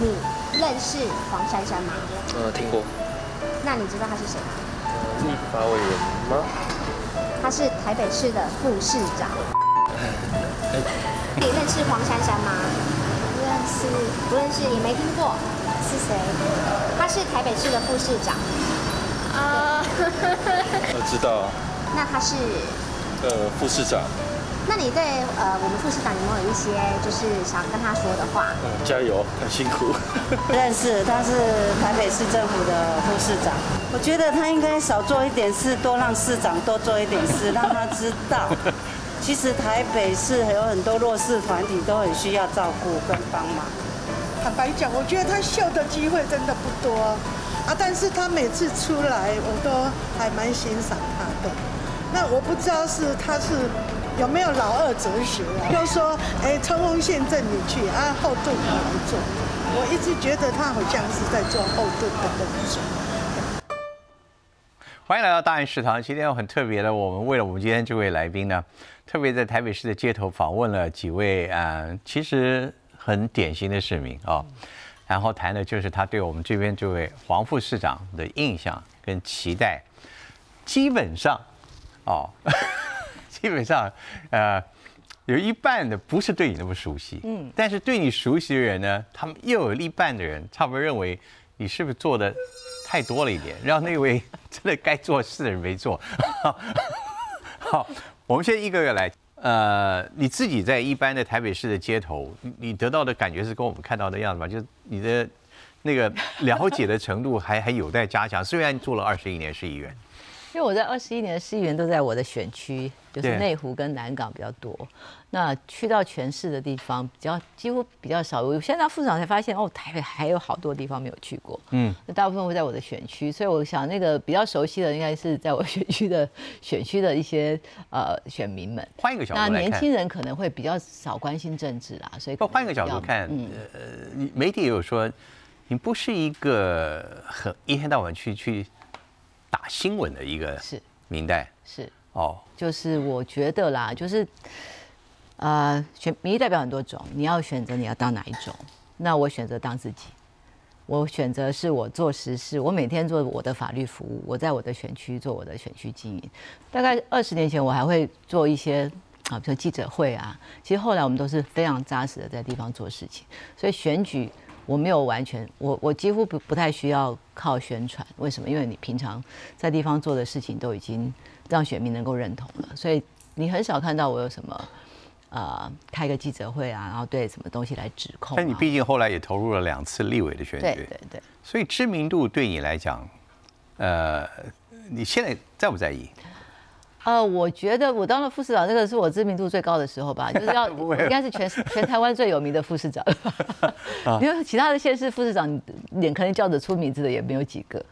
你认识黄珊珊吗？呃，听过。那你知道他是谁吗？呃，立法委员吗？他是台北市的副市长。你认识黄珊珊吗？不认识，不认识，也没听过。是谁？他是台北市的副市长。啊，我知道。那他是？呃，副市长。那你对呃我们副市长有没有一些就是想跟他说的话？嗯，加油，很辛苦。认识，他是台北市政府的副市长。我觉得他应该少做一点事，多让市长多做一点事，让他知道，其实台北市有很多弱势团体都很需要照顾跟帮忙。坦白讲，我觉得他秀的机会真的不多啊，但是他每次出来，我都还蛮欣赏他的。那我不知道是他是。有没有老二哲学啊？就说，哎，冲锋陷阵你去啊，后盾我来做。我一直觉得他好像是在做后盾的动作。欢迎来到大安食堂。今天很特别的，我们为了我们今天这位来宾呢，特别在台北市的街头访问了几位啊，其实很典型的市民啊，然后谈的就是他对我们这边这位黄副市长的印象跟期待，基本上，哦。基本上，呃，有一半的不是对你那么熟悉，嗯，但是对你熟悉的人呢，他们又有一半的人差不多认为你是不是做的太多了一点，让那位真的该做事的人没做。好，我们先一个个来，呃，你自己在一般的台北市的街头，你得到的感觉是跟我们看到的样子吗？就是你的那个了解的程度还还有待加强。虽然做了二十一年市议员。因为我在二十一年的市议员都在我的选区，就是内湖跟南港比较多。那去到全市的地方比较几乎比较少。我现在副市长才发现，哦，台北还有好多地方没有去过。嗯，那大部分会在我的选区，所以我想那个比较熟悉的应该是在我选区的选区的一些呃选民们。换一个角度那年轻人可能会比较少关心政治啦，所以换一个角度看，呃，媒体也有说，你不是一个很一天到晚去去。打新闻的一个是明代是哦，就是我觉得啦，就是呃，选民意代表很多种，你要选择你要当哪一种？那我选择当自己，我选择是我做实事，我每天做我的法律服务，我在我的选区做我的选区经营。大概二十年前，我还会做一些啊，比如记者会啊。其实后来我们都是非常扎实的在地方做事情，所以选举。我没有完全，我我几乎不不太需要靠宣传，为什么？因为你平常在地方做的事情都已经让选民能够认同了，所以你很少看到我有什么呃开个记者会啊，然后对什么东西来指控。但你毕竟后来也投入了两次立委的选举，对对对，所以知名度对你来讲，呃，你现在在不在意？呃，我觉得我当了副市长，这个是我知名度最高的时候吧，就是要 应该是全全台湾最有名的副市长了，因为其他的县市副市长脸可能叫得出名字的也没有几个。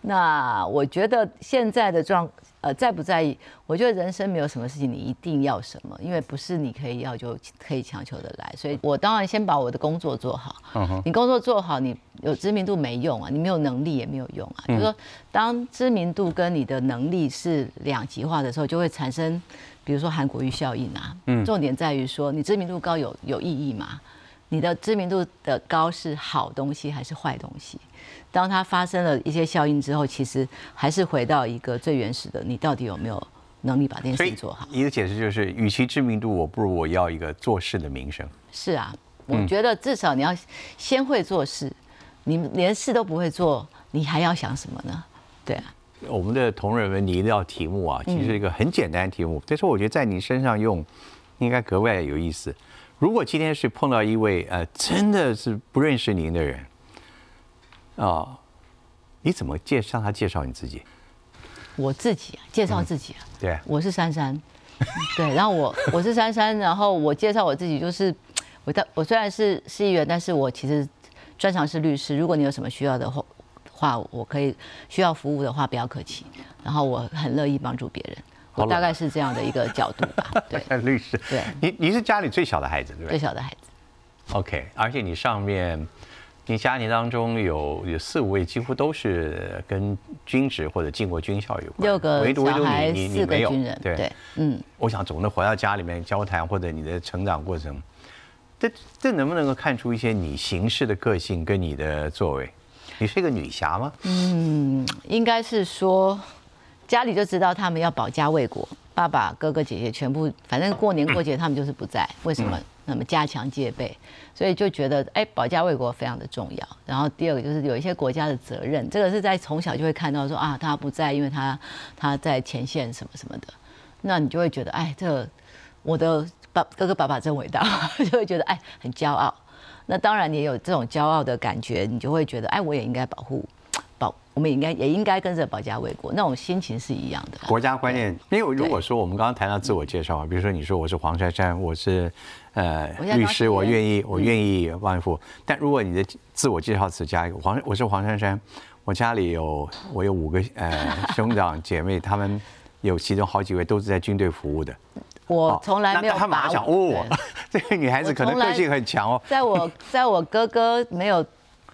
那我觉得现在的状，呃，在不在意？我觉得人生没有什么事情你一定要什么，因为不是你可以要就可以强求的来。所以我当然先把我的工作做好。你工作做好，你有知名度没用啊，你没有能力也没有用啊。就是说，当知名度跟你的能力是两极化的时候，就会产生，比如说韩国瑜效应啊。嗯。重点在于说，你知名度高有有意义吗？你的知名度的高是好东西还是坏东西？当它发生了一些效应之后，其实还是回到一个最原始的，你到底有没有能力把这件事情做好？你的解释就是，与其知名度，我不如我要一个做事的名声。是啊，我觉得至少你要先会做事，你连事都不会做，你还要想什么呢？对啊。我们的同仁们，你一道题目啊，其实一个很简单的题目，但是我觉得在你身上用，应该格外有意思。如果今天是碰到一位呃，真的是不认识您的人。啊，你怎么介向他介绍你自己？我自己介绍自己啊，对，我是珊珊，对，然后我我是珊珊，然后我介绍我自己就是，我的我虽然是市议员，但是我其实专长是律师。如果你有什么需要的话，话我可以需要服务的话，不要客气。然后我很乐意帮助别人，我大概是这样的一个角度吧。对，律师，对，你你是家里最小的孩子，对不对？最小的孩子。OK，而且你上面。你家庭当中有有四五位，几乎都是跟军职或者进过军校有关。六个小孩，四个军人。对，嗯。我想总的回到家里面交谈，或者你的成长过程，这这能不能够看出一些你行事的个性跟你的作为？你是一个女侠吗？嗯，应该是说家里就知道他们要保家卫国，爸爸、哥哥、姐姐全部，反正过年过节他们就是不在，为什么？那么加强戒备，所以就觉得哎，保家卫国非常的重要。然后第二个就是有一些国家的责任，这个是在从小就会看到说啊，他不在，因为他他在前线什么什么的，那你就会觉得哎，这我的爸哥哥爸爸真伟大，就会觉得哎很骄傲。那当然你也有这种骄傲的感觉，你就会觉得哎，我也应该保护。我们应该也应该跟着保家卫国，那种心情是一样的。国家观念，因为如果说我们刚刚谈到自我介绍，比如说你说我是黄珊珊，我是呃律师，我愿意我愿意万富。但如果你的自我介绍词加一个黄，我是黄珊珊，我家里有我有五个呃兄长姐妹，他们有其中好几位都是在军队服务的。我从来没有。他马上想哦，这个女孩子可能个性很强哦。在我在我哥哥没有。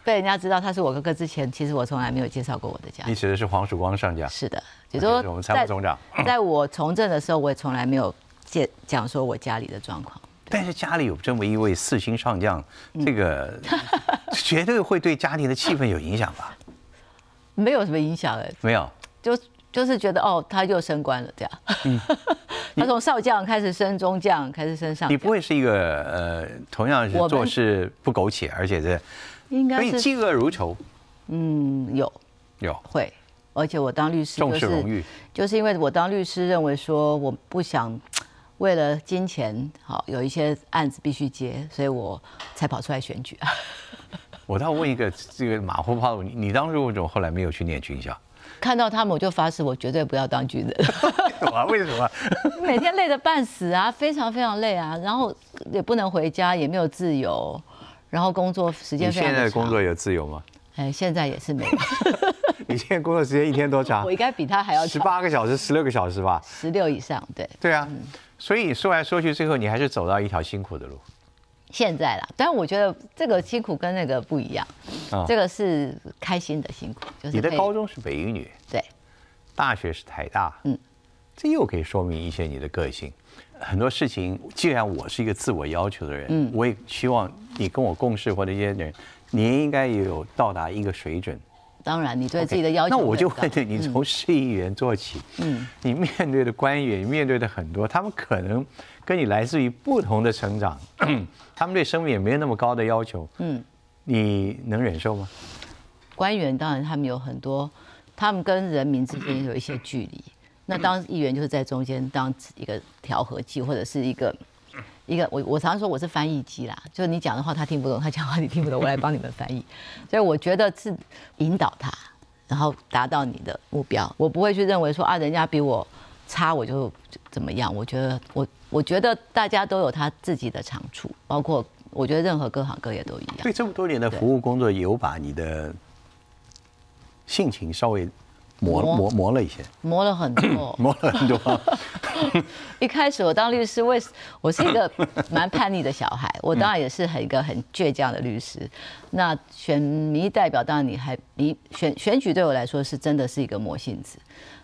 被人家知道他是我哥哥之前，其实我从来没有介绍过我的家。你指的是黄曙光上将？是的，就说我们参谋总长。在我从政的时候，我也从来没有介讲说我家里的状况。但是家里有这么一位四星上将，这个 绝对会对家庭的气氛有影响吧？没有什么影响哎，没有，就就是觉得哦，他又升官了这样。嗯，他从少将开始升中将，开始升上。你不会是一个呃，同样是做事不苟且，而且是。应该是嫉恶如仇，嗯，有有会，而且我当律师重视荣誉，就是因为我当律师认为说我不想为了金钱，好有一些案子必须接，所以我才跑出来选举啊。我倒问一个这个马虎炮你，你当时为什么后来没有去念军校？看到他们我就发誓，我绝对不要当军人。为什么？每天累得半死啊，非常非常累啊，然后也不能回家，也没有自由。然后工作时间非常长。现在工作有自由吗？哎，现在也是没有。你现在工作时间一天多长？我应该比他还要十八个小时、十六个小时吧。十六以上，对。对啊，所以说来说去，最后你还是走到一条辛苦的路。现在啦，但是我觉得这个辛苦跟那个不一样。啊。这个是开心的辛苦，就是。你的高中是北一女。对。大学是台大。嗯。这又可以说明一些你的个性。很多事情，既然我是一个自我要求的人，嗯，我也希望你跟我共事或者一些人，你应该也有到达一个水准。当然，你对自己的要求。那我就问你，你从市议员做起，嗯，你面对的官员，面对的很多，他们可能跟你来自于不同的成长，他们对生命也没有那么高的要求，嗯，你能忍受吗？官员当然他们有很多，他们跟人民之间有一些距离。那当议员就是在中间当一个调和剂，或者是一个一个我我常常说我是翻译机啦，就是你讲的话他听不懂，他讲话你听不懂，我来帮你们翻译。所以我觉得是引导他，然后达到你的目标。我不会去认为说啊，人家比我差我就怎么样。我觉得我我觉得大家都有他自己的长处，包括我觉得任何各行各业都一样。对这么多年的服务工作，有把你的性情稍微。磨磨磨了一些，磨了很多，磨了很多。一开始我当律师，为我是一个 蛮叛逆的小孩，我当然也是很一个很倔强的律师。那选民意代表，当然你还你选选举对我来说是真的是一个磨性子，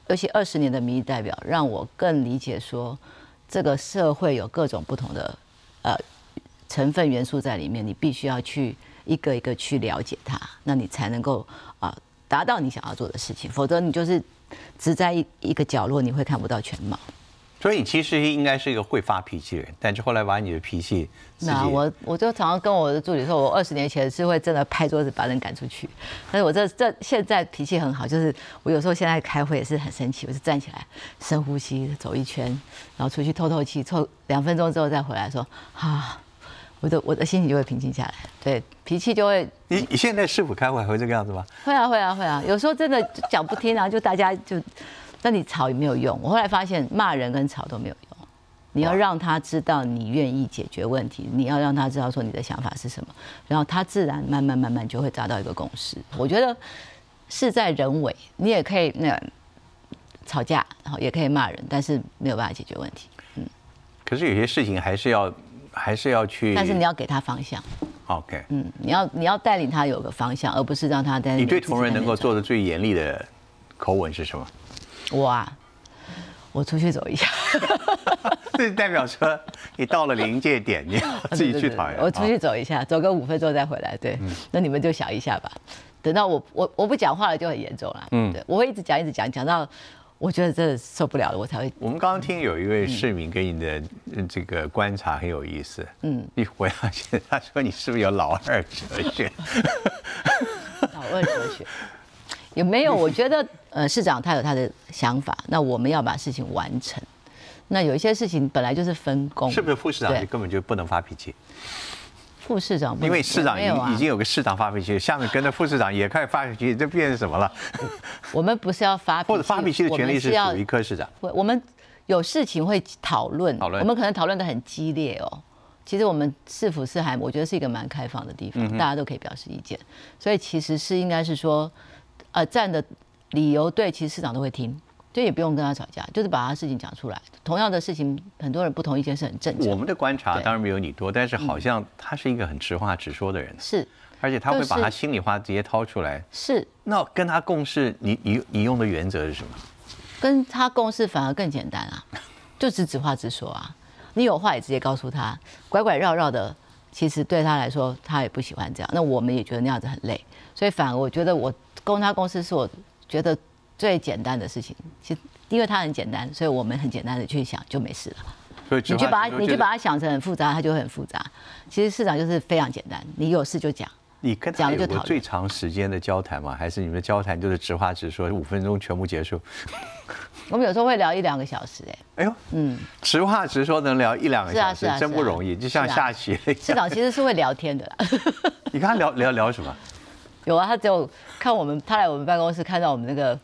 尤其二十年的民意代表，让我更理解说这个社会有各种不同的呃成分元素在里面，你必须要去一个一个去了解它，那你才能够啊。达到你想要做的事情，否则你就是只在一一个角落，你会看不到全貌。所以你其实应该是一个会发脾气的人，但是后来把你的脾气……那我我就常常跟我的助理说，我二十年前是会真的拍桌子把人赶出去，但是我这这现在脾气很好，就是我有时候现在开会也是很生气，我就站起来深呼吸，走一圈，然后出去透透气，凑两分钟之后再回来说啊。我的我的心情就会平静下来，对脾气就会。你你现在是否开会会这个样子吗？会啊会啊会啊，有时候真的讲不听啊，就大家就，那你吵也没有用。我后来发现骂人跟吵都没有用，你要让他知道你愿意解决问题，你要让他知道说你的想法是什么，然后他自然慢慢慢慢就会达到一个共识。我觉得事在人为，你也可以那吵架，然后也可以骂人，但是没有办法解决问题。嗯，可是有些事情还是要。还是要去，但是你要给他方向。OK，嗯，你要你要带领他有个方向，而不是让他在。你对同仁能够做的最严厉的口吻是什么？我啊，我出去走一下，这代表说你到了临界点，你要自己去讨厌。我出去走一下，走个五分钟再回来。对，那你们就想一下吧。等到我我我不讲话了，就很严重了。嗯，对，我会一直讲一直讲，讲到我觉得真的受不了了，我才会。我们刚刚听有一位市民给你的这个观察很有意思。嗯，你回到现他说你是不是有老二哲学？老二哲学。也没有，我觉得呃，市长他有他的想法，那我们要把事情完成。那有一些事情本来就是分工，是不是副市长根本就不能发脾气？副市长因为市长已已经有个市长发脾气，下面跟着副市长也开始发脾气，这变成什么了？我们不是要发脾气，或者发脾气的权利是属于柯市长。我们有事情会讨论，讨论，我们可能讨论的很激烈哦。其实我们市府是还我觉得是一个蛮开放的地方，大家都可以表示意见，所以其实是应该是说。呃，站的理由对，其实市长都会听，就也不用跟他吵架，就是把他事情讲出来。同样的事情，很多人不同意见是很正常。我们的观察当然没有你多，但是好像他是一个很直话直说的人。是，而且他会把他心里话直接掏出来。是。那跟他共事，你你你用的原则是什么？跟他共事反而更简单啊，就直直话直说啊。你有话也直接告诉他，拐拐绕绕的，其实对他来说他也不喜欢这样。那我们也觉得那样子很累，所以反而我觉得我。跟他公司是我觉得最简单的事情，其实因为它很简单，所以我们很简单的去想就没事了。所以你就把它你就把它想成很复杂，它就会很复杂。其实市长就是非常简单，你有事就讲。你跟他有最长时间的交谈吗？还是你们的交谈就是直话直说，五分钟全部结束？我们有时候会聊一两个小时，哎。哎呦，嗯，直话直说能聊一两个小时，真不容易，就像下棋。市长其实是会聊天的。你跟他聊聊聊什么？有啊，他只有看我们，他来我们办公室看到我们那个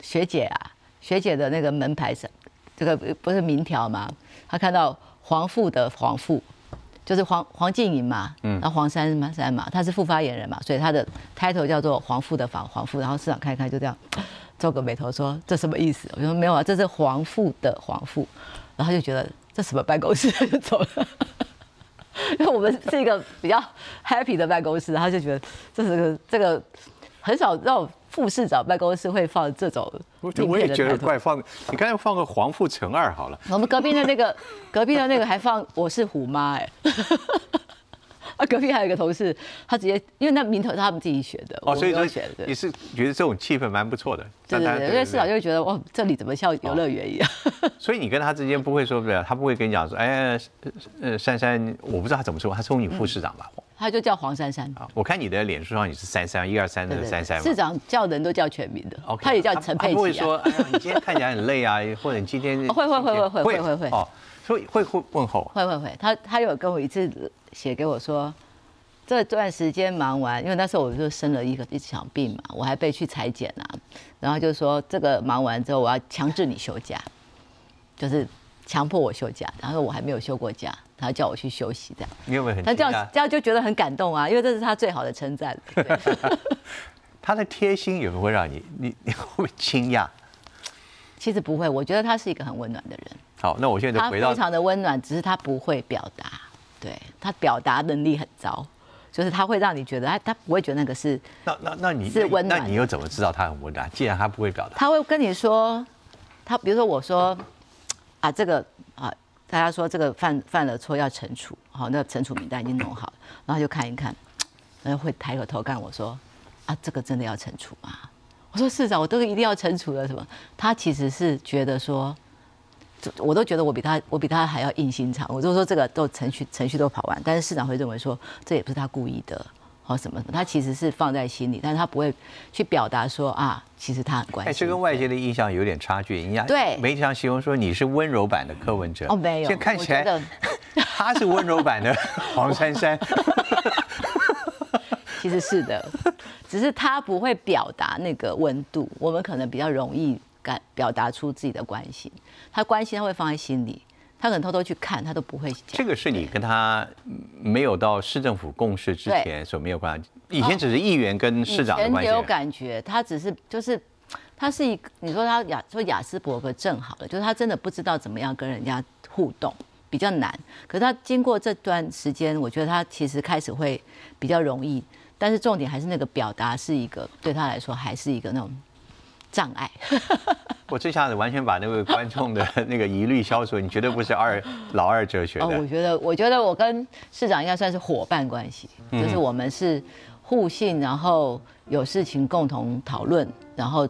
学姐啊，学姐的那个门牌上，这个不是名条吗？他看到黄富的黄富，就是黄黄静莹嘛，嗯，然后黄珊嘛珊嘛，他是副发言人嘛，所以他的 title 叫做黄富的黄黄富，然后市长看一看就这样皱个眉头说这什么意思？我说没有啊，这是黄富的黄富，然后就觉得这什么办公室 就走了。因为我们是一个比较 happy 的办公室，他就觉得这是个这个很少让副市长办公室会放这种。我我也觉得怪放，你刚才放个黄富成二好了。我们隔壁的那个隔壁的那个还放我是虎妈哎。啊，隔壁还有一个同事，他直接因为那名头是他们自己选的，哦，所以说选的。你是觉得这种气氛蛮不错的，对对对，因为市长就觉得哇，这里怎么像游乐园一样？所以你跟他之间不会说不了，他不会跟你讲说，哎，呃，珊珊，我不知道他怎么说，他是你副市长吧？他就叫黄珊珊。我看你的脸书上也是珊珊，一二三的珊珊。市长叫人都叫全名的，OK，他也叫陈佩琪。他不会说，哎，你今天看起来很累啊，或者你今天 会会会会会会会哦。所以会会问候，会会会，他他有跟我一次写给我说。这段时间忙完，因为那时候我就生了一个一场病嘛，我还被去裁剪啊，然后就说这个忙完之后，我要强制你休假，就是强迫我休假，然后我还没有休过假，他叫我去休息这样。你有没有很？他这样这样就觉得很感动啊，因为这是他最好的称赞。他的贴心有没有会让你你你会不会惊讶？其实不会，我觉得他是一个很温暖的人。好，那我现在就回到他非常的温暖，只是他不会表达，对他表达能力很糟。就是他会让你觉得，他他不会觉得那个是那那那你是温暖，那你又怎么知道他很温暖？既然他不会表达，他会跟你说，他比如说我说啊这个啊，大家说这个犯犯了错要惩处，好，那惩处名单已经弄好了，然后就看一看，然后会抬个头看我说啊这个真的要惩处吗？我说市长，我都一定要惩处的什么？他其实是觉得说。我都觉得我比他，我比他还要硬心肠。我就说这个都程序程序都跑完，但是市长会认为说这也不是他故意的，或什么什么，他其实是放在心里，但是他不会去表达说啊，其实他很关心。这跟外界的印象有点差距。人家对媒体上形容说你是温柔版的柯文哲，哦没有，现在看起来 他是温柔版的 黄珊珊。其实是的，只是他不会表达那个温度，我们可能比较容易。感表达出自己的关心，他关心他会放在心里，他可能偷偷去看，他都不会讲。这个是你跟他没有到市政府共事之前所没有关系，以前只是议员跟市长的关系。有感觉，他只是就是他是一个，你说他雅说雅斯伯格正好了，就是他真的不知道怎么样跟人家互动，比较难。可是他经过这段时间，我觉得他其实开始会比较容易，但是重点还是那个表达是一个对他来说还是一个那种。障碍。我这下子完全把那位观众的那个疑虑消除，你绝对不是二 老二哲学哦，我。觉得，我觉得我跟市长应该算是伙伴关系，嗯就是我们是互信，然后有事情共同讨论，然后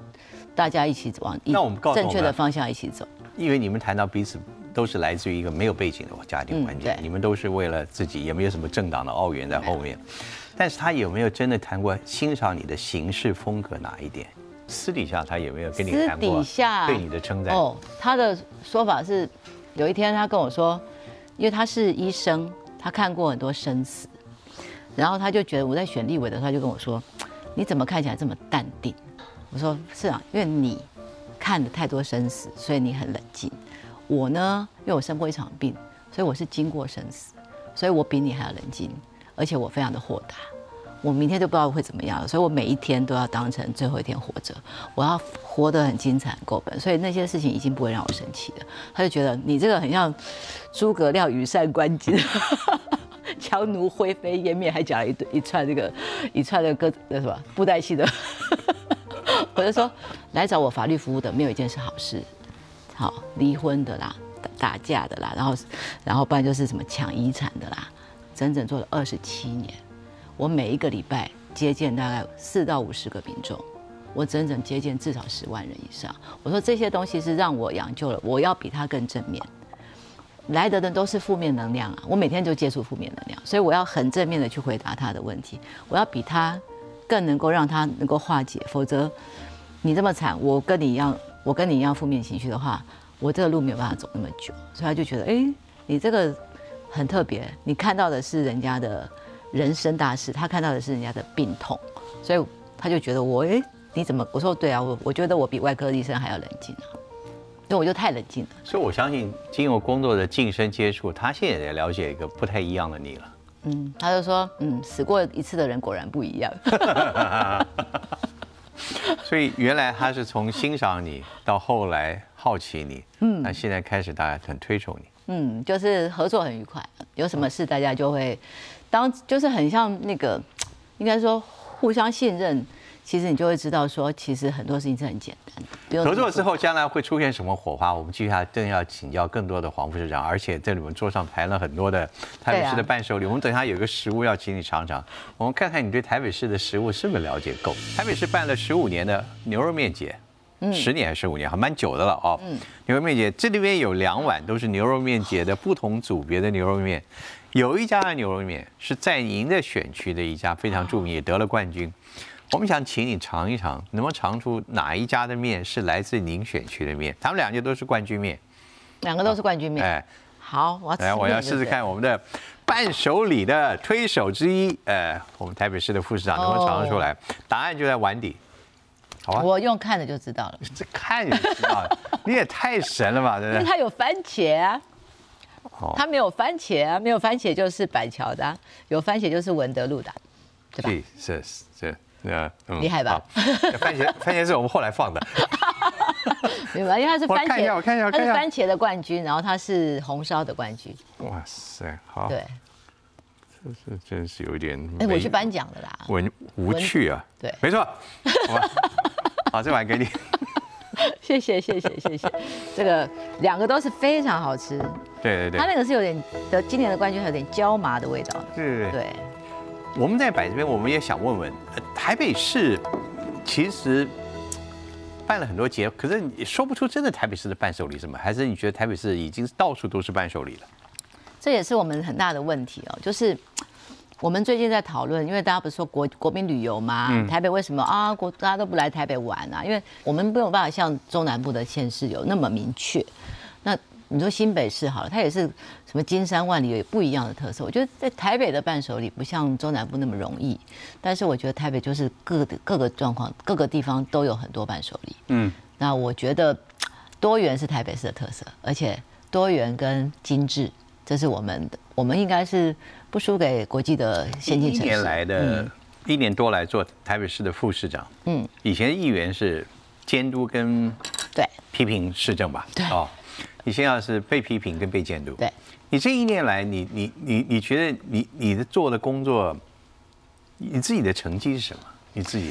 大家一起往一那我们告正确的方向一起走。因为你们谈到彼此都是来自于一个没有背景的家庭环境，你们都是为了自己，也没有什么政党的奥援在后面。但是他有没有真的谈过欣赏你的行事风格哪一点？私底下他有没有跟你私谈过底下对你的称赞？哦，他的说法是，有一天他跟我说，因为他是医生，他看过很多生死，然后他就觉得我在选立委的时候，他就跟我说，你怎么看起来这么淡定？我说是啊，因为你看了太多生死，所以你很冷静。我呢，因为我生过一场病，所以我是经过生死，所以我比你还要冷静，而且我非常的豁达。我明天就不知道会怎么样了，所以我每一天都要当成最后一天活着，我要活得很精彩、够本，所以那些事情已经不会让我生气了。他就觉得你这个很像诸葛亮羽扇纶巾，强弩 灰飞烟灭，还讲了一堆一串这个一串的歌那什么布袋戏的。我就说，来找我法律服务的没有一件是好事，好离婚的啦，打打架的啦，然后然后不然就是什么抢遗产的啦，整整做了二十七年。我每一个礼拜接见大概四到五十个民众，我整整接见至少十万人以上。我说这些东西是让我养就了，我要比他更正面。来的人都是负面能量啊，我每天就接触负面能量，所以我要很正面的去回答他的问题，我要比他更能够让他能够化解，否则你这么惨，我跟你一样，我跟你一样负面情绪的话，我这个路没有办法走那么久，所以他就觉得，哎，你这个很特别，你看到的是人家的人生大事，他看到的是人家的病痛，所以他就觉得我，哎，你怎么？我说对啊，我我觉得我比外科医生还要冷静啊，所以我就太冷静了。所以我相信，经过工作的近身接触，他现在也了解一个不太一样的你了。嗯，他就说，嗯，死过一次的人果然不一样。所以原来他是从欣赏你到后来好奇你，嗯，那现在开始大家很推崇你。嗯，就是合作很愉快，有什么事大家就会当就是很像那个，应该说互相信任。其实你就会知道说，其实很多事情是很简单的。合作之后，将来会出现什么火花？我们接下来正要请教更多的黄副市长，而且在你们桌上排了很多的台北市的伴手礼。我们等一下有个食物要请你尝尝，我们看看你对台北市的食物是不是了解够。台北市办了十五年的牛肉面节。十年还是十五年，还蛮久的了哦。牛肉面节这里面有两碗都是牛肉面节的不同组别的牛肉面，有一家的牛肉面是在您的选区的一家非常著名，也得了冠军。我们想请你尝一尝，能不能尝出哪一家的面是来自您选区的面？他们两家都是冠军面。两个都是冠军面。哎，好，我来，我要试试看我们的伴手礼的推手之一，呃，我们台北市的副市长能不能尝得出来？答案就在碗底。好啊，我用看的就知道了，这看就知道了，你也太神了吧，对因为不对？它有番茄啊。哦它没有番茄啊，没有番茄就是板桥的啊、有番茄就是文德路的啊，对吧？是是是，呃，嗯厉害吧？番茄 番茄是我们后来放的，没有，因为它是番茄，我看一下我它看一下。是番茄的冠军，然后它是红烧的冠军，哇塞，好，对。这是真是有点哎，我去颁奖的啦。文无趣啊，对。没错，好吧，好，这碗给你，谢谢谢谢谢谢，这个两个都是非常好吃，对对对，它那个是有点的今年的冠军，还有点椒麻的味道。对对对。我们在摆这边，我们也想问问，呃台北市其实办了很多节，可是你说不出真的台北市的伴手礼什么，还是你觉得台北市已经到处都是伴手礼了？这也是我们很大的问题哦，就是我们最近在讨论，因为大家不是说国国民旅游嘛，嗯台北为什么啊国大家都不来台北玩啊？因为我们没有办法像中南部的县市有那么明确。那你说新北市好了，它也是什么金山万里有不一样的特色。我觉得在台北的伴手礼不像中南部那么容易，但是我觉得台北就是各的各个状况，各个地方都有很多伴手礼。嗯，那我觉得多元是台北市的特色，而且多元跟精致，这是我们的，我们应该是不输给国际的先进城市。一年来的、嗯一年多来做台北市的副市长，嗯，以前议员是监督跟对批评市政吧？对哦，你现在是被批评跟被监督。对，你这一年来，你你你你觉得你你的做的工作，你自己的成绩是什么？你自己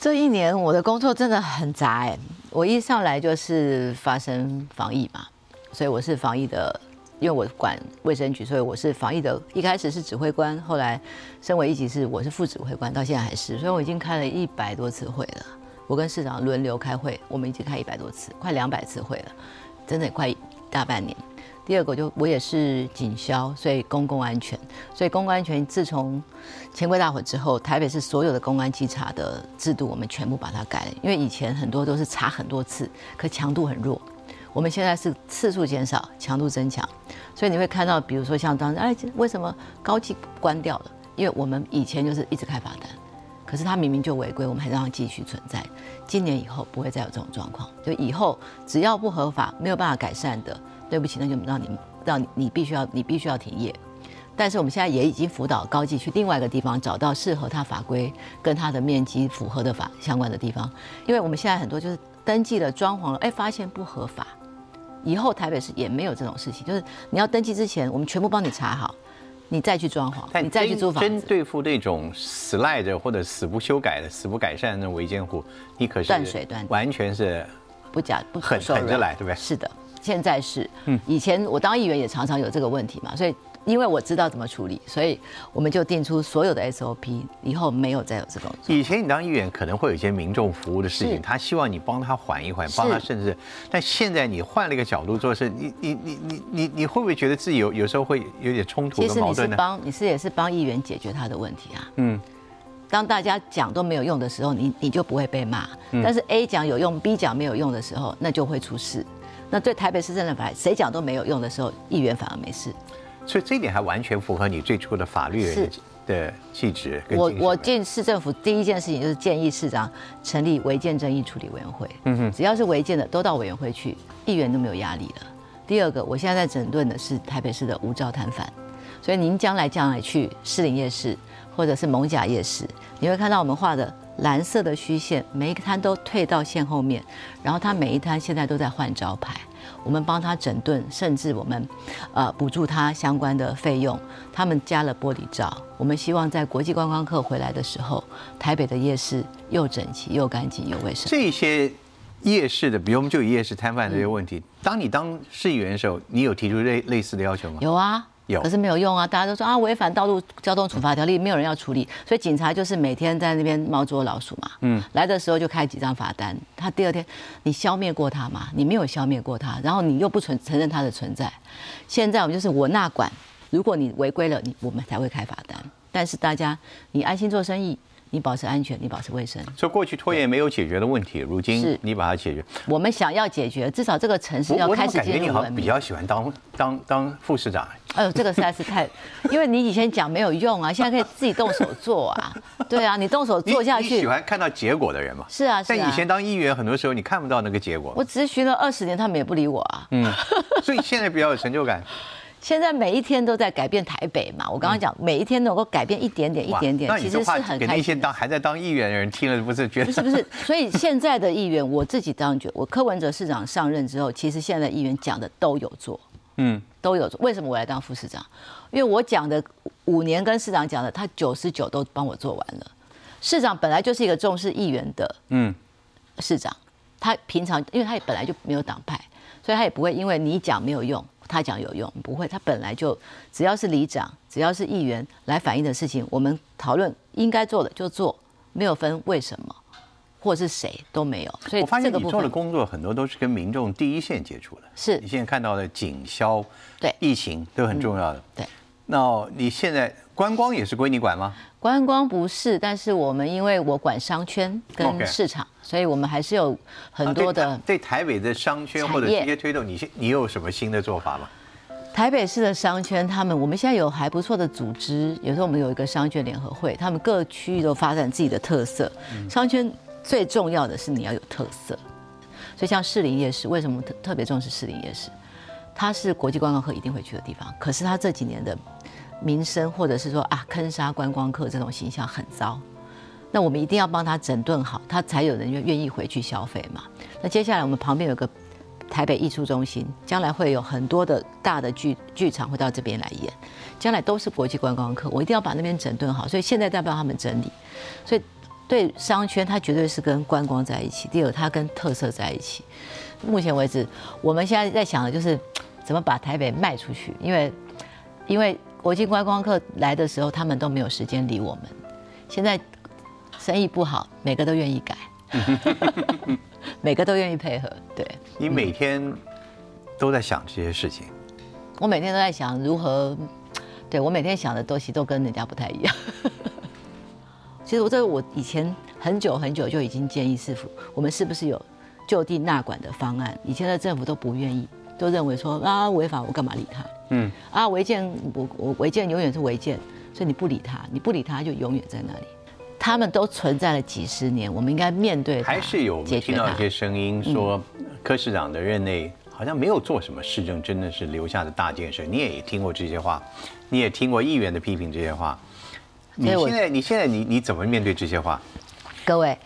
这一年我的工作真的很杂哎，我一上来就是发生防疫嘛，所以我是防疫的，因为我管卫生局，所以我是防疫的。一开始是指挥官，后来升为一级是我是副指挥官，到现在还是，所以我已经开了一百多次会了。我跟市长轮流开会，我们已经开一百多次，快两百次会了，真的快大半年。第二个就我也是警消，所以公共安全，所以公共安全自从钱柜大火之后，台北市所有的公安稽查的制度，我们全部把它改了。因为以前很多都是查很多次，可强度很弱，我们现在是次数减少，强度增强。所以你会看到，比如说像当时，哎，为什么高级关掉了？因为我们以前就是一直开罚单，可是他明明就违规，我们还让他继续存在。今年以后不会再有这种状况，就以后只要不合法，没有办法改善的。对不起，那就让你让你必须要你必须要停业。但是我们现在也已经辅导高技去另外一个地方找到适合他法规跟他的面积符合的法相关的地方，因为我们现在很多就是登记了装潢了，哎，发现不合法，以后台北市也没有这种事情，就是你要登记之前，我们全部帮你查好，你再去装潢，你再去租房真对付那种死赖着或者死不修改的、死不改善的那种违建户，你可是断水断完全是不假不狠狠着来，对不对？是的。现在是，嗯，以前我当议员也常常有这个问题嘛，所以因为我知道怎么处理，所以我们就定出所有的 SOP，以后没有再有这种。以前你当议员可能会有一些民众服务的事情，他希望你帮他缓一缓，帮他甚至，但现在你换了一个角度做事，你你你你你你会不会觉得自己有有时候会有点冲突其实你是帮，你是也是帮议员解决他的问题啊。嗯，当大家讲都没有用的时候，你你就不会被骂。但是 A 讲有用，B 讲没有用的时候，那就会出事。那对台北市政府，谁讲都没有用的时候，议员反而没事。所以这一点还完全符合你最初的法律人的气质。我我进市政府第一件事情就是建议市长成立违建争议处理委员会。嗯哼，只要是违建的都到委员会去，议员都没有压力了。第二个，我现在在整顿的是台北市的无照摊贩，所以您将来将来去士林夜市或者是蒙甲夜市，你会看到我们画的。蓝色的虚线，每一个摊都退到线后面，然后他每一摊现在都在换招牌，我们帮他整顿，甚至我们，呃，补助他相关的费用。他们加了玻璃罩，我们希望在国际观光客回来的时候，台北的夜市又整齐又干净又卫生。这些夜市的，比如我们就以夜市摊贩这些问题，当你当市议员的时候，你有提出类类似的要求吗？有啊。可是没有用啊！大家都说啊，违反道路交通处罚条例，没有人要处理，所以警察就是每天在那边猫捉老鼠嘛。嗯，来的时候就开几张罚单，他第二天你消灭过他吗？你没有消灭过他，然后你又不存承认他的存在。现在我们就是我那管，如果你违规了，你我们才会开罚单。但是大家你安心做生意。你保持安全，你保持卫生。所以过去拖延没有解决的问题，如今你把它解决。我们想要解决，至少这个城市要开始进入文明。比较喜欢当当当副市长。哎呦，这个实在是太，因为你以前讲没有用啊，现在可以自己动手做啊。对啊，你动手做下去。喜欢看到结果的人嘛？是啊，但以前当议员，很多时候你看不到那个结果。我咨询了二十年，他们也不理我啊。嗯，所以现在比较有成就感。现在每一天都在改变台北嘛，我刚刚讲每一天能够改变一点点一点点，其实是很给那些当还在当议员的人听了不是觉得？不是不是，所以现在的议员，我自己当觉，我柯文哲市长上任之后，其实现在议员讲的都有做，嗯，都有做。为什么我来当副市长？因为我讲的五年跟市长讲的，他九十九都帮我做完了。市长本来就是一个重视议员的，嗯，市长，他平常因为他也本来就没有党派，所以他也不会因为你讲没有用。他讲有用，不会。他本来就只要是里长，只要是议员来反映的事情，我们讨论应该做的就做，没有分为什么或是谁都没有。所以我发现你做的工作很多都是跟民众第一线接触的。是你现在看到的警消、对疫情都很重要的。对。那你现在观光也是归你管吗？观光不是，但是我们因为我管商圈跟市场。所以我们还是有很多的对台北的商圈或者直接推动，你你有什么新的做法吗？台北市的商圈，他们我们现在有还不错的组织，有时候我们有一个商圈联合会，他们各区域都发展自己的特色。商圈最重要的是你要有特色，所以像士林夜市，为什么特特别重视士林夜市？它是国际观光客一定会去的地方，可是它这几年的民生或者是说啊坑杀观光客这种形象很糟。那我们一定要帮他整顿好，他才有人愿愿意回去消费嘛。那接下来我们旁边有个台北艺术中心，将来会有很多的大的剧剧场会到这边来演，将来都是国际观光客，我一定要把那边整顿好。所以现在在帮他们整理，所以对商圈，它绝对是跟观光在一起；第二，它跟特色在一起。目前为止，我们现在在想的就是怎么把台北卖出去，因为因为国际观光客来的时候，他们都没有时间理我们。现在生意不好，每个都愿意改，每个都愿意配合。对你每天都在想这些事情，我每天都在想如何，对我每天想的东西都跟人家不太一样。其实我这个我以前很久很久就已经建议市府，我们是不是有就地纳管的方案？以前的政府都不愿意，都认为说啊违法我干嘛理他？嗯，啊违建我我违建永远是违建，所以你不理他，你不理他就永远在那里。他们都存在了几十年，我们应该面对还是有听到一。些声音说，柯市长的任内好像没有做什么市政，真的是留下的大建设。你也听过这些话，你也听过议员的批评这些话。你现在你现在你你怎么面对这些话？各位，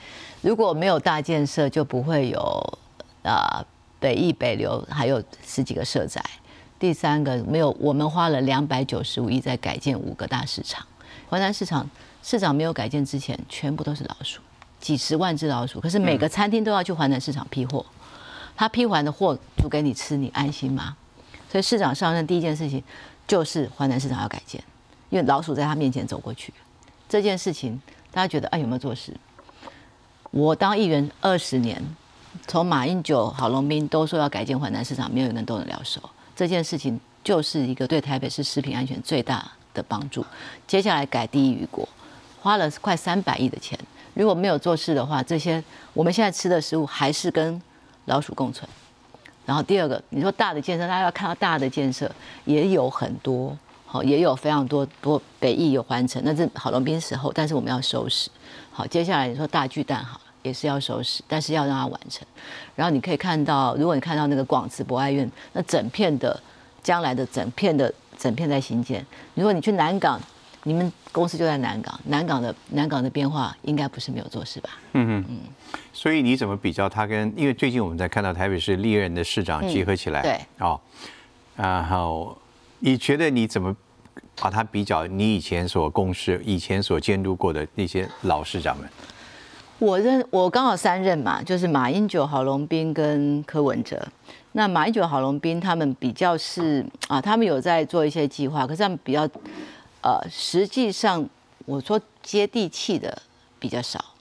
如果没有大建设，就不会有啊、北艺、北流，还有十几个社宅。第三个，没有我们花了两百九十五亿在改建五个大市场。华南市场市场没有改建之前，全部都是老鼠，几十万只老鼠。可是每个餐厅都要去华南市场批货，他批完的货煮给你吃，你安心吗？所以市长上任第一件事情就是华南市场要改建，因为老鼠在他面前走过去。这件事情大家觉得哎有没有做事？我当议员二十年，从马英九、郝龙斌都说要改建淮南市场，没有一个人动得了手。这件事情就是一个对台北市食品安全最大的帮助。接下来改第一雨果，花了快三百亿的钱。如果没有做事的话，这些我们现在吃的食物还是跟老鼠共存。然后第二个，你说大的建设，大家要看到大的建设也有很多，好，也有非常多多北翼有环城，那是郝龙斌时候，但是我们要收拾。好，接下来你说大巨蛋好，也是要收拾，但是要让它完成。然后你可以看到，如果你看到那个广慈博爱院，那整片的将来的整片的整片在新建。如果你去南港，你们公司就在南港，南港的南港的变化应该不是没有做事吧？嗯嗯嗯所以你怎么比较他跟？因为最近我们在看到台北市历任的市长集合起来，嗯对，哦，然后你觉得你怎么把它比较？你以前所共事、以前所监督过的那些老市长们，我认我刚好三任嘛，就是马英九、郝龙斌跟柯文哲。那马英九、郝龙斌他们比较是啊，他们有在做一些计划，可是他们比较呃，实际上我说接地气的比较少。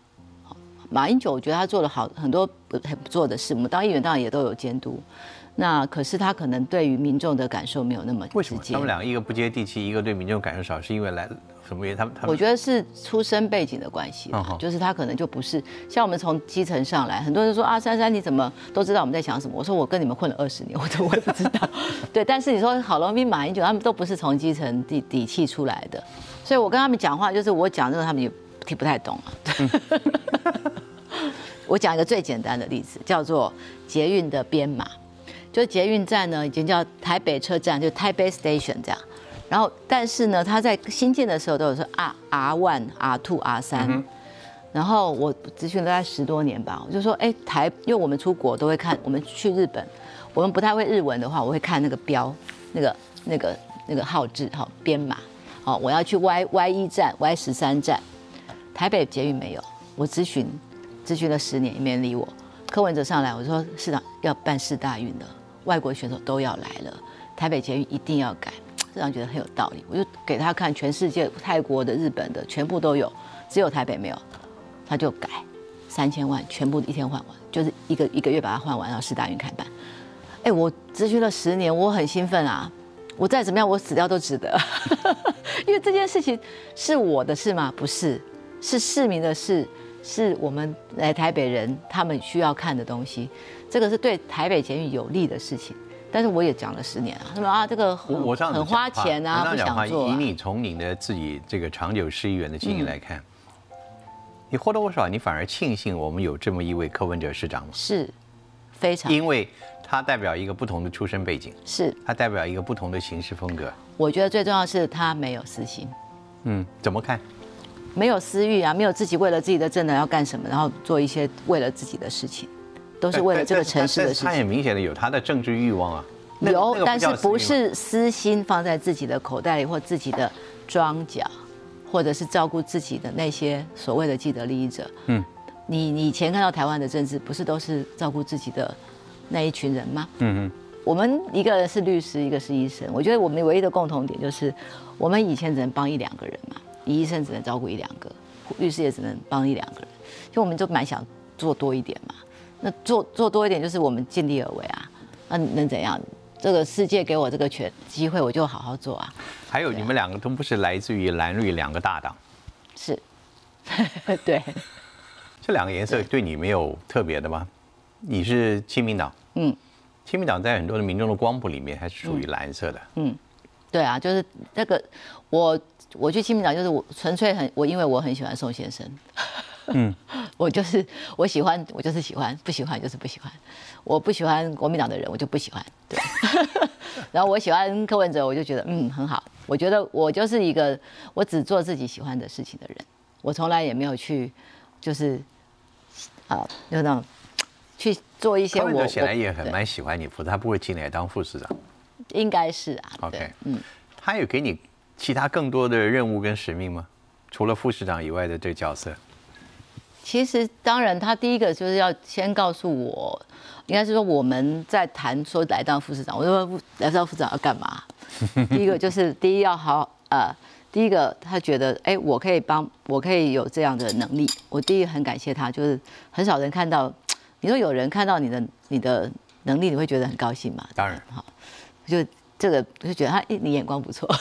好马英九我觉得他做了好很多不很不做的事，我们当议员当然也都有监督。那可是他可能对于民众的感受没有那么为什么直接他们两个一个不接地气，一个对民众感受少？是因为来什么原因？他们他们我觉得是出身背景的关系嗯哼就是他可能就不是像我们从基层上来，很多人说啊，珊珊你怎么都知道我们在想什么？我说我跟你们混了二十年，我都我也不知道。对，但是你说郝龙斌、马英九他们都不是从基层底底气出来的，所以我跟他们讲话，就是我讲这个他们也听不太懂啊。我讲一个最简单的例子，叫做捷运的编码。就是捷运站呢，已经叫台北车站，就台北 Station 这样。然后，但是呢，它在新建的时候都有说 R R one、R two、R 三。然后我咨询了大概十多年吧，我就说，哎，台，因为我们出国都会看，我们去日本，我们不太会日文的话，我会看那个标，那个那个那个号志哈编码。好，我要去 Y Y 一站、Y 十三站，台北捷运没有，我咨询咨询了十年，也没人理我。柯文哲上来，我说市长要办四大运了，外国选手都要来了，台北捷运一定要改。市长觉得很有道理，我就给他看全世界泰国的、日本的全部都有，只有台北没有，他就改三千万，全部一天换完，就是一个一个月把它换完，然后四大运开办。哎，我咨询了十年，我很兴奋啊！我再怎么样，我死掉都值得，因为这件事情是我的事吗？不是，是市民的事，是我们来台北人他们需要看的东西，这个是对台北捷运有利的事情。但是我也讲了十年啊，他们啊这个我很我这样很花钱啊，不想做、啊。以你从你的自己这个长久市议员的经验来看，你或多或少你反而庆幸我们有这么一位柯文哲市长吗？是非常因为他代表一个不同的出身背景，是，他代表一个不同的行事风格。我觉得最重要是他没有私心，嗯，怎么看？没有私欲啊，没有自己为了自己的政党要干什么，然后做一些为了自己的事情，都是为了这个城市的事情他也。明显的有他的政治欲望啊。有但是不是私心放在自己的口袋里或自己的庄脚，或者是照顾自己的那些所谓的既得利益者。嗯，你你以前看到台湾的政治，不是都是照顾自己的那一群人吗？嗯嗯。我们一个人是律师，一个是医生。我觉得我们唯一的共同点就是，我们以前只能帮一两个人嘛，你医生只能照顾一两个，律师也只能帮一两个人。就我们就蛮想做多一点嘛。那做做多一点，就是我们尽力而为啊。那能怎样？这个世界给我这个权机会，我就好好做啊。还有你们两个都不是来自于蓝绿两个大党，是，对，这两个颜色对你没有特别的吗？你是亲民党，嗯亲民党在很多的民众的光谱里面还是属于蓝色的。嗯，对啊，就是那个我我去亲民党，就是我纯粹很我因为我很喜欢宋先生，嗯，我就是我喜欢我就是喜欢，不喜欢就是不喜欢，我不喜欢国民党的人我就不喜欢，对，然后我喜欢柯文哲，我就觉得嗯很好，我觉得我就是一个我只做自己喜欢的事情的人，我从来也没有去就是啊就那种去做一些柯文我哲显然也很对。蛮喜欢你，否则他不会进来当副市长。应该是啊对 OK，嗯。他有给你其他更多的任务跟使命吗？除了副市长以外的这个角色，其实当然，他第一个就是要先告诉我，应该是说我们在谈说来当副市长，我说副来当副市长要干嘛？第一个就是第一要好呃，第一个他觉得哎，我可以帮我可以有这样的能力，我第一个很感谢他，就是很少人看到，你说有人看到你的你的能力，你会觉得很高兴嘛？当然好，就这个我就觉得他，你眼光不错。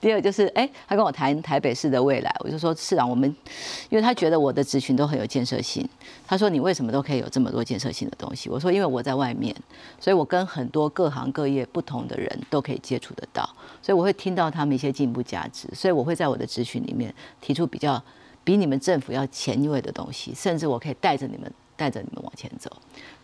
第二就是，哎，他跟我谈台北市的未来，我就说市长，我们，因为他觉得我的职群都很有建设性，他说你为什么都可以有这么多建设性的东西？我说因为我在外面，所以我跟很多各行各业不同的人都可以接触得到，所以我会听到他们一些进步价值，所以我会在我的职群里面提出比较比你们政府要前卫的东西，甚至我可以带着你们带着你们往前走，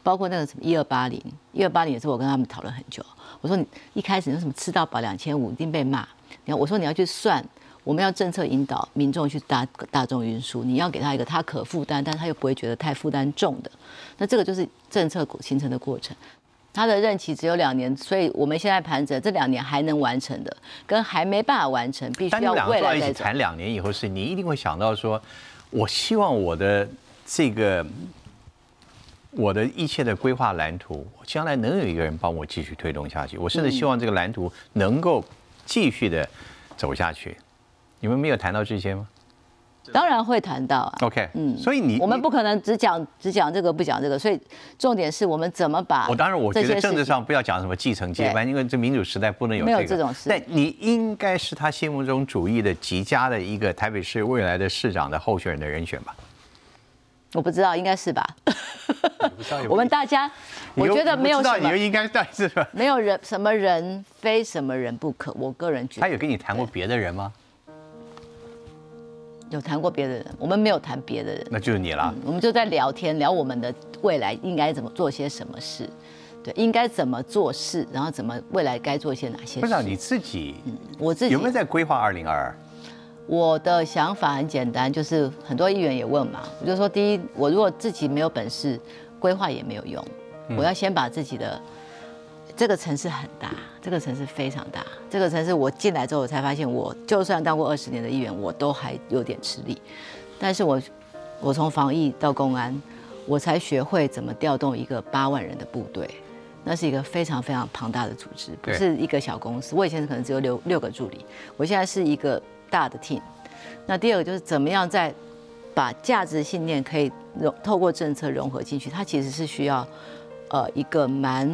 包括那个什么一二八零，一二八零也是我跟他们讨论很久。我说你一开始那什么吃到饱两千五一定被骂，你要我说你要去算，我们要政策引导民众去搭大众运输，你要给他一个他可负担，但他又不会觉得太负担重的，那这个就是政策形成的过程。他的任期只有两年，所以我们现在盘着这两年还能完成的，跟还没办法完成，必须要未来再谈两年以后，是你一定会想到说，我希望我的这个我的一切的规划蓝图，将来能有一个人帮我继续推动下去。我甚至希望这个蓝图能够继续的走下去。你们没有谈到这些吗当然会谈到啊。？OK，嗯，所以你我们不可能只讲只讲这个不讲这个，所以重点是我们怎么把我当然，我觉得政治上不要讲什么继承接班，因为这民主时代不能有没有这个这种事但你应该是他心目中主义的极佳的一个台北市未来的市长的候选人的人选吧？我不知道，应该是吧？我们大家，我觉得没有你又不知道，什么你就应该但是吧？没有人什么人非什么人不可。我个人觉得他有跟你谈过别的人吗？有谈过别的人，我们没有谈别的人，那就是你了。我们就在聊天，聊我们的未来应该怎么做些什么事，对，应该怎么做事，然后怎么未来该做些哪些事。不知道你自己我自己有没有在规划二零二二？我的想法很简单，就是很多议员也问嘛，我就说，第一，我如果自己没有本事，规划也没有用，我要先把自己的这个城市很大，这个城市非常大，这个城市我进来之后，我才发现，我就算当过二十年的议员，我都还有点吃力，但是我我从防疫到公安，我才学会怎么调动一个八万人的部队。那是一个非常非常庞大的组织，不是一个小公司。我以前可能只有六六个助理，我现在是一个大的 team。那第二个就是怎么样在把价值信念可以融透过政策融合进去，它其实是需要呃一个蛮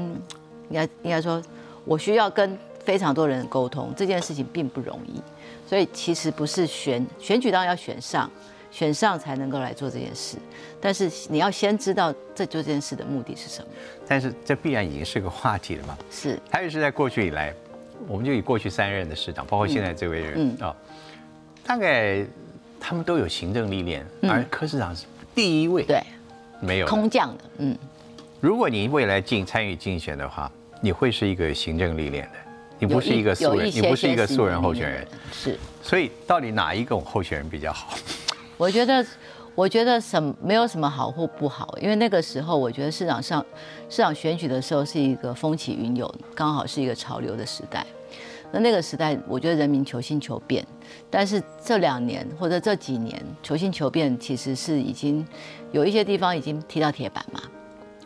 应该应该说，我需要跟非常多人沟通，这件事情并不容易。所以其实不是选选举，当然要选上，选上才能够来做这件事。但是你要先知道这做这件事的目的是什么。但是这必然已经是个话题了嘛。是还有是在过去以来，我们就以过去三任的市长，包括现在这位人嗯啊、大概他们都有行政历练，而柯市长是第一位嗯对没有。空降的，嗯，如果你未来竞参与竞选的话，你会是一个行政历练的，你不是一个素人，你不是一个素人候选人。是。所以到底哪一种候选人比较好？我觉得，我觉得什么没有什么好或不好，因为那个时候我觉得市场上市场选举的时候是一个风起云涌，刚好是一个潮流的时代。那那个时代，我觉得人民求新求变，但是这两年或者这几年求新求变，其实是已经有一些地方已经踢到铁板嘛，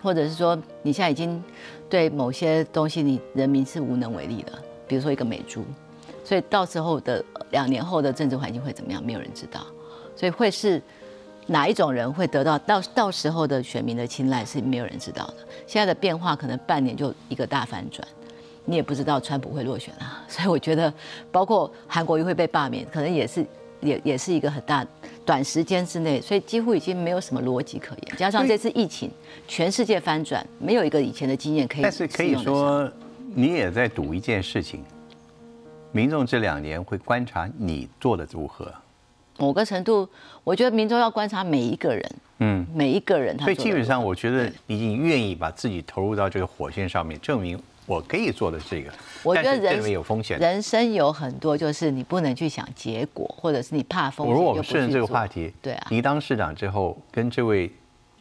或者是说你现在已经对某些东西你人民是无能为力了，比如说一个美猪，所以到时候的两年后的政治环境会怎么样，没有人知道，所以会是哪一种人会得到到到时候的选民的青睐是没有人知道的。现在的变化可能半年就一个大反转。你也不知道川普会落选啊，所以我觉得，包括韩国瑜会被罢免，可能也是也也是一个很大短时间之内，所以几乎已经没有什么逻辑可言。加上这次疫情，全世界翻转，没有一个以前的经验可以。但是可以说，你也在赌一件事情，民众这两年会观察你做的如何。某个程度，我觉得民众要观察每一个人，嗯，每一个人。所以基本上，我觉得你已经愿意把自己投入到这个火线上面，证明。我可以做的这个，我觉得人有风险。人生有很多，就是你不能去想结果，或者是你怕风险。如果我们顺着这个话题，对啊，你当市长之后，跟这位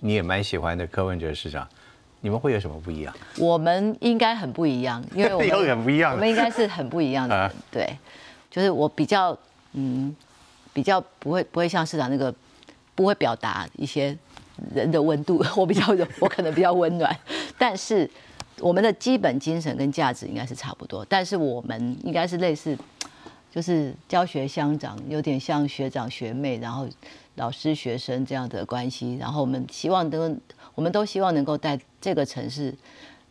你也蛮喜欢的柯文哲市长，你们会有什么不一样？我们应该很不一样，因为我 们很不一样，我们应该是很不一样的人。对，就是我比较嗯，比较不会不会像市长那个不会表达一些人的温度，我比较我可能比较温暖，但是。我们的基本精神跟价值应该是差不多，但是我们应该是类似，就是教学相长，有点像学长学妹，然后老师学生这样的关系。然后我们希望都，我们都希望能够带这个城市，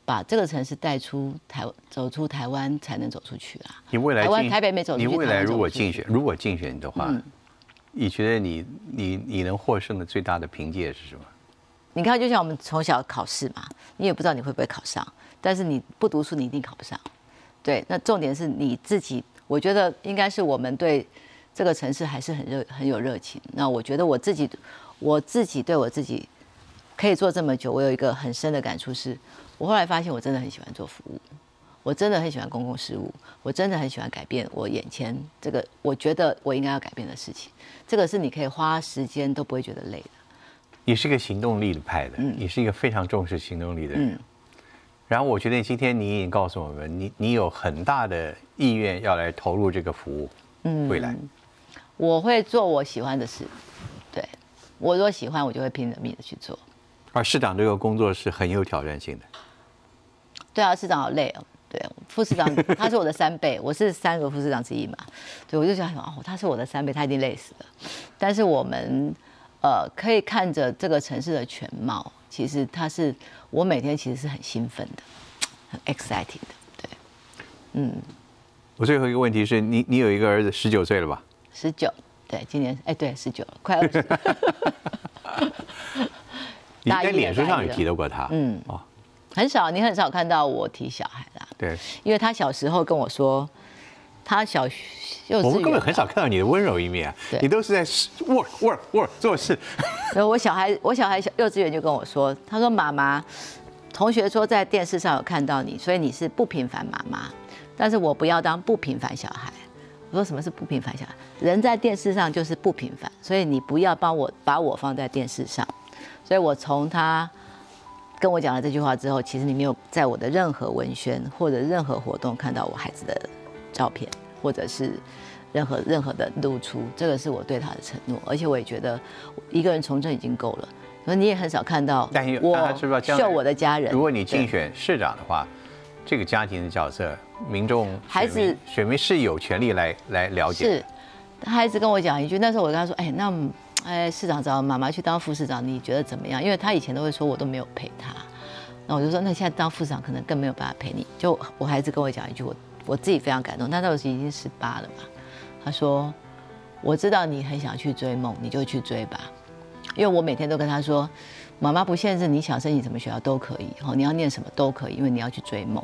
把这个城市带出台，走出台湾才能走出去啊。你未来台湾台北没走出去，你未来如果竞选，如果竞选的话，你觉得你你你能获胜的最大的凭借是什么？你看，就像我们从小考试嘛，你也不知道你会不会考上，但是你不读书，你一定考不上。对，那重点是你自己，我觉得应该是我们对这个城市还是很热、很有热情。那我觉得我自己，我自己对我自己可以做这么久，我有一个很深的感触是，我后来发现我真的很喜欢做服务，我真的很喜欢公共事务，我真的很喜欢改变我眼前这个我觉得我应该要改变的事情。这个是你可以花时间都不会觉得累的。你是个行动力的派的，你是一个非常重视行动力的人。然后我觉得今天你已经告诉我们，你你有很大的意愿要来投入这个服务，嗯未来。我会做我喜欢的事，对我如果喜欢，我就会拼了命的去做。而市长这个工作是很有挑战性的。对啊，市长好累哦。对，副市长他是我的三倍，我是三个副市长之一嘛。对，我就想哦，他是我的三倍，他一定累死了。但是我们。呃，可以看着这个城市的全貌，其实他是我每天其实是很兴奋的，很 excited 的，对，嗯。我最后一个问题是你，你有一个儿子十九岁了吧？十九，对，今年哎，对，十九了，快二十。你在脸书上有提到过他，嗯，哦，很少，你很少看到我提小孩啦，对，因为他小时候跟我说。他小幼稚园，我们根本很少看到你的温柔一面啊！你都是在 work work work 做事。然 后我小孩，我小孩小幼稚园就跟我说，他说妈妈，同学说在电视上有看到你，所以你是不平凡妈妈，但是我不要当不平凡小孩。我说什么是不平凡小孩？人在电视上就是不平凡，所以你不要帮我把我放在电视上。所以我从他跟我讲了这句话之后，其实你没有在我的任何文宣或者任何活动看到我孩子的。照片，或者是任何任何的露出，这个是我对他的承诺，而且我也觉得一个人从政已经够了。那你也很少看到我秀我的家人。如果你竞选市长的话，这个家庭的角色，民众孩子选民是有权利来来了解。是，他孩子跟我讲一句，那时候我跟他说：“哎，那哎，市长找妈妈去当副市长，你觉得怎么样？”因为他以前都会说我都没有陪他，那我就说：“那现在当副市长可能更没有办法陪你。”就我孩子跟我讲一句我。我自己非常感动，他那时已经十八了嘛。他说：“我知道你很想去追梦，你就去追吧。”因为我每天都跟他说：“妈妈不限制你想申请什么学校都可以，哦，你要念什么都可以，因为你要去追梦。”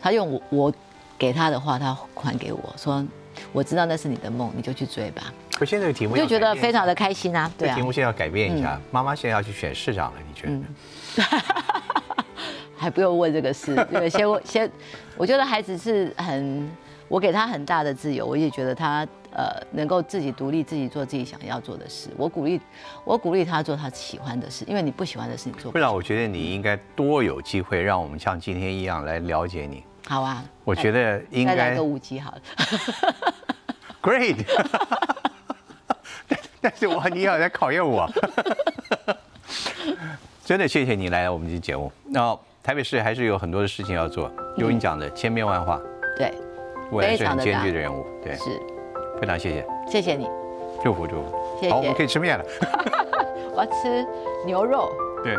他用我我给他的话，他还给我说：“我知道那是你的梦，你就去追吧。”可现在的题目就觉得非常的开心啊！对啊，题目现在要改变一下，妈妈现在要去选市长了，你觉得？还不用问这个事，对，先问先，我觉得孩子是很，我给他很大的自由，我也觉得他呃能够自己独立，自己做自己想要做的事。我鼓励，我鼓励他做他喜欢的事，因为你不喜欢的事你做。不然我觉得你应该多有机会，让我们像今天一样来了解你。好啊，我觉得应该来个五集好了。great。但但是我你好在考验我。真的谢谢你来我们这节目。那台北市还是有很多的事情要做，有你讲的千变万化，对，未来是很艰巨的任务。对，是，非常谢谢，谢谢你。祝福祝福。谢谢好，我们可以吃面了。我要吃牛肉。对。